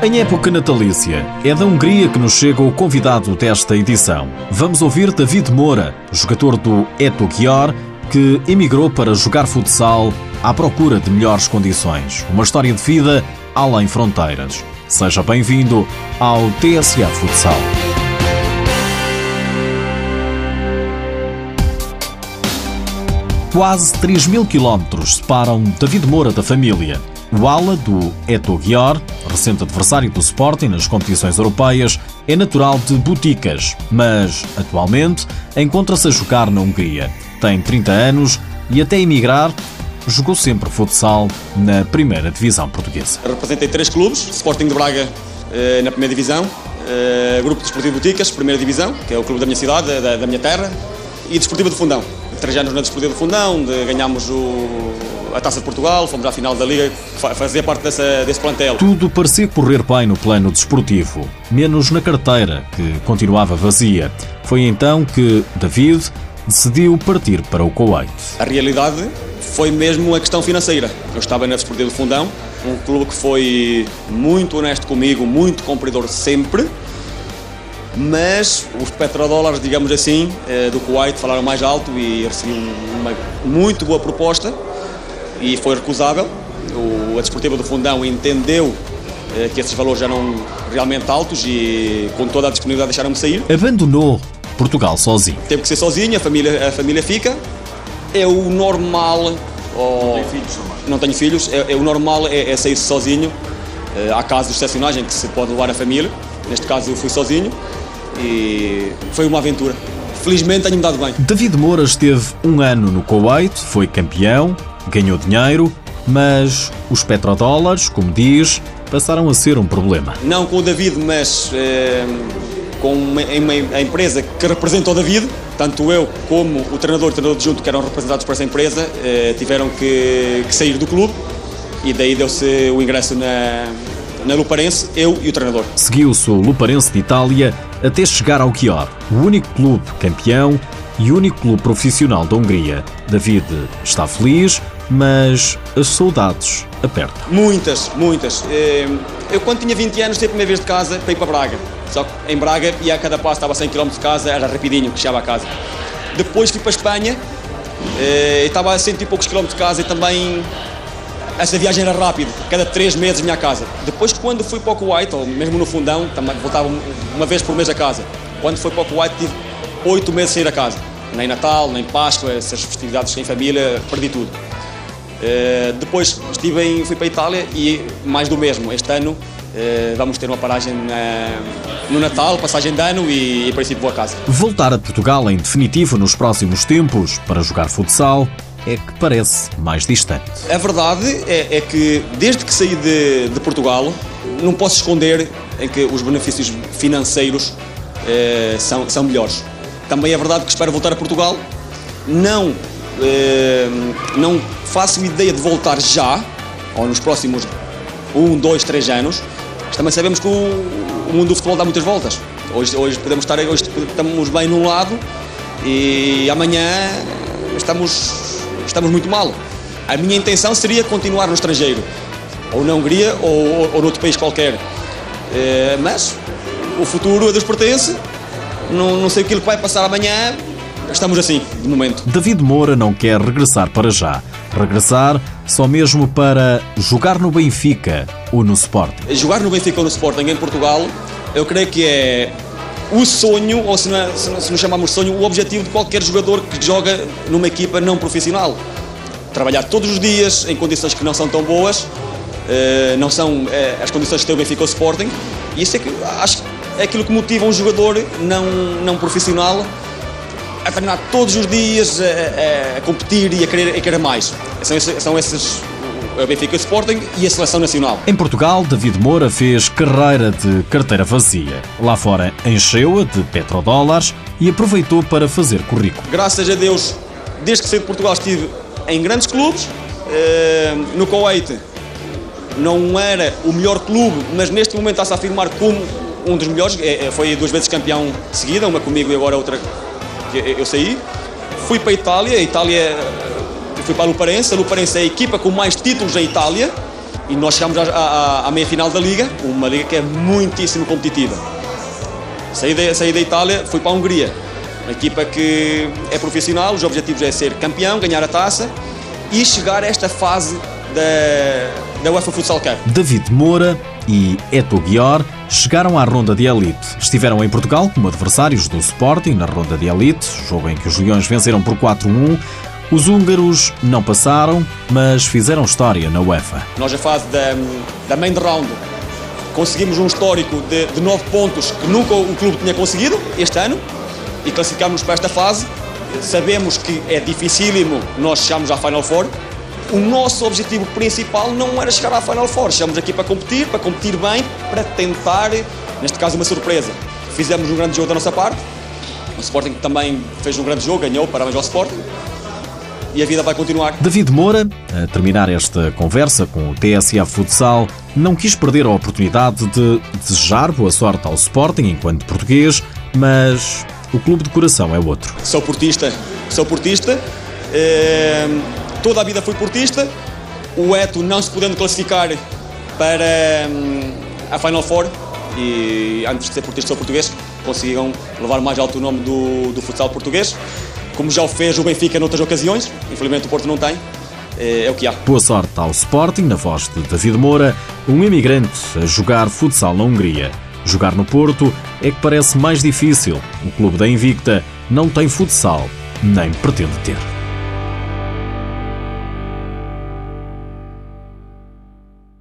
Em época natalícia, é da Hungria que nos chega o convidado desta edição. Vamos ouvir David Moura, jogador do Eto Gior, que emigrou para jogar futsal à procura de melhores condições. Uma história de vida além fronteiras. Seja bem-vindo ao TSA Futsal. Quase 3 mil quilómetros separam David Moura da família. O ala do Eto Gior, recente adversário do Sporting nas competições europeias, é natural de Boticas, mas atualmente encontra-se a jogar na Hungria. Tem 30 anos e até emigrar jogou sempre futsal na primeira divisão portuguesa. Representei três clubes, Sporting de Braga eh, na primeira divisão, eh, Grupo Desportivo Boticas, primeira divisão, que é o clube da minha cidade, da, minha terra, e Desportivo de Fundão. Três anos na Desportivo de Fundão, de, ganhámos o, a Taça de Portugal, fomos à final da Liga, fazia parte dessa, desse plantel. Tudo parecia correr bem no plano desportivo, menos na carteira, que continuava vazia. Foi então que David decidiu partir para o Kuwait. A realidade foi mesmo a questão financeira. Eu estava na Desportivo de Fundão, um clube que foi muito honesto comigo, muito cumpridor sempre, mas os petrodólares, digamos assim, eh, do Kuwait falaram mais alto e recebi uma muito boa proposta e foi recusável. O, a Desportiva do Fundão entendeu eh, que esses valores eram realmente altos e com toda a disponibilidade deixaram-me sair. Abandonou Portugal sozinho. Teve que ser sozinho, a família, a família fica. É o normal. Oh, não tenho filhos. Não tenho filhos. É, é o normal é, é sair sozinho. É, há casos excepcionais em que se pode levar a família. Neste caso eu fui sozinho e foi uma aventura. Felizmente tenho-me dado bem. David Moura esteve um ano no Kuwait, foi campeão, ganhou dinheiro, mas os petrodólares, como diz, passaram a ser um problema. Não com o David, mas é, com uma, uma, a empresa que representa o David, tanto eu como o treinador e o treinador adjunto que eram representados por essa empresa, eh, tiveram que, que, sair do clube e daí deu-se o ingresso na, na Luparense, eu e o treinador. Seguiu-se o Luparense de Itália até chegar ao Chior, o único clube campeão e único clube profissional da Hungria. David está feliz, mas as saudades apertam. Muitas, muitas. Eh, eu quando tinha 20 anos, a primeira vez de casa para ir para Braga. Só que em Braga e a cada passo estava a 100 km de casa, era rapidinho que chegava a casa. Depois fui para a Espanha, eh, estava a 100 e poucos quilómetros de casa e também essa viagem era rápida, cada 3 meses vinha a casa. Depois quando fui para o Kuwait, ou mesmo no fundão, voltava uma vez por mês a casa. Quando fui para o Kuwait tive 8 meses sem ir a casa. Nem Natal, nem Páscoa, essas festividades em família, perdi tudo. Uh, depois estive em, fui para a Itália e mais do mesmo. Este ano uh, vamos ter uma paragem na, no Natal, passagem de ano e, em princípio vou a casa. Voltar a Portugal em definitivo nos próximos tempos para jogar futsal é que parece mais distante. A verdade é, é que desde que saí de, de, Portugal não posso esconder em que os benefícios financeiros eh, são, são melhores. Também é verdade que espero voltar a Portugal. Não, eh, não faço ideia de voltar já, ou nos próximos um, dois, três anos. Mas também sabemos que o, o mundo do futebol dá muitas voltas. Hoje, hoje podemos estar hoje estamos bem num lado e amanhã estamos, estamos muito mal. A minha intenção seria continuar no estrangeiro, ou na Hungria ou, ou noutro país qualquer. É, mas o futuro a Deus pertence, não, não sei o que vai passar amanhã, estamos assim, de momento. David Moura não quer regressar para já. Regressar só mesmo para jogar no Benfica ou no Sporting? Jogar no Benfica ou no Sporting em Portugal, eu creio que é o sonho, ou se não, se não, se não chamamos sonho, o objetivo de qualquer jogador que joga numa equipa não profissional. Trabalhar todos os dias em condições que não são tão boas, eh, não são eh, as condições que tem o Benfica ou o Sporting, e isso é que acho é aquilo que motiva um jogador não, não profissional a treinar todos os dias, a, a competir e a querer, a querer mais. São, são esses o Benfica Sporting e a Seleção Nacional. Em Portugal, David Moura fez carreira de carteira vazia. Lá fora, encheu-a de petrodólares e aproveitou para fazer currículo. Graças a Deus, desde que saí de Portugal estive em grandes clubes. Eh, no Kuwait não era o melhor clube, mas neste momento está-se a afirmar como um dos melhores. É, é, foi duas vezes campeão seguida, uma comigo e agora outra que eu saí. Fui para a Itália, a Itália fui para a Luparense, a Luparense é a equipa com mais títulos em Itália e nós chegamos à, à, à meia-final da Liga, uma Liga que é muitíssimo competitiva. Saí da, saí da Itália, fui para a Hungria, uma equipa que é profissional, os objetivos é ser campeão, ganhar a taça e chegar a esta fase da, da UEFA Futsal Cup. David Moura e Eto Guior chegaram à ronda de elite. Estiveram em Portugal como adversários do Sporting na ronda de elite, jogo em que os Leões venceram por 4-1. Os húngaros não passaram, mas fizeram história na UEFA. Nós, a fase da, da main round, conseguimos um histórico de, de 9 pontos que nunca o clube tinha conseguido este ano e classificámos para esta fase. Sabemos que é dificílimo nós chegarmos à Final Four. O nosso objetivo principal não era chegar à Final Four. Chegamos aqui para competir, para competir bem, para tentar, neste caso, uma surpresa. Fizemos um grande jogo da nossa parte. O Sporting também fez um grande jogo, ganhou, parabéns ao Sporting e a vida vai continuar. David Moura, a terminar esta conversa com o TSA Futsal, não quis perder a oportunidade de desejar boa sorte ao Sporting enquanto português, mas o clube de coração é outro. Sou portista, sou portista, eh, toda a vida fui portista. O Eto não se podendo classificar para hum, a Final Four e antes de ser portista sou português, conseguiram levar mais alto o nome do, do futsal português como já o fez o Benfica noutras ocasiões. Infelizmente o Porto não tem. É, é o que há. Boa sorte ao Sporting, na voz de David Moura, um imigrante a jogar futsal na Hungria. Jogar no Porto é que parece mais difícil. O clube da Invicta não tem futsal, nem pretende ter.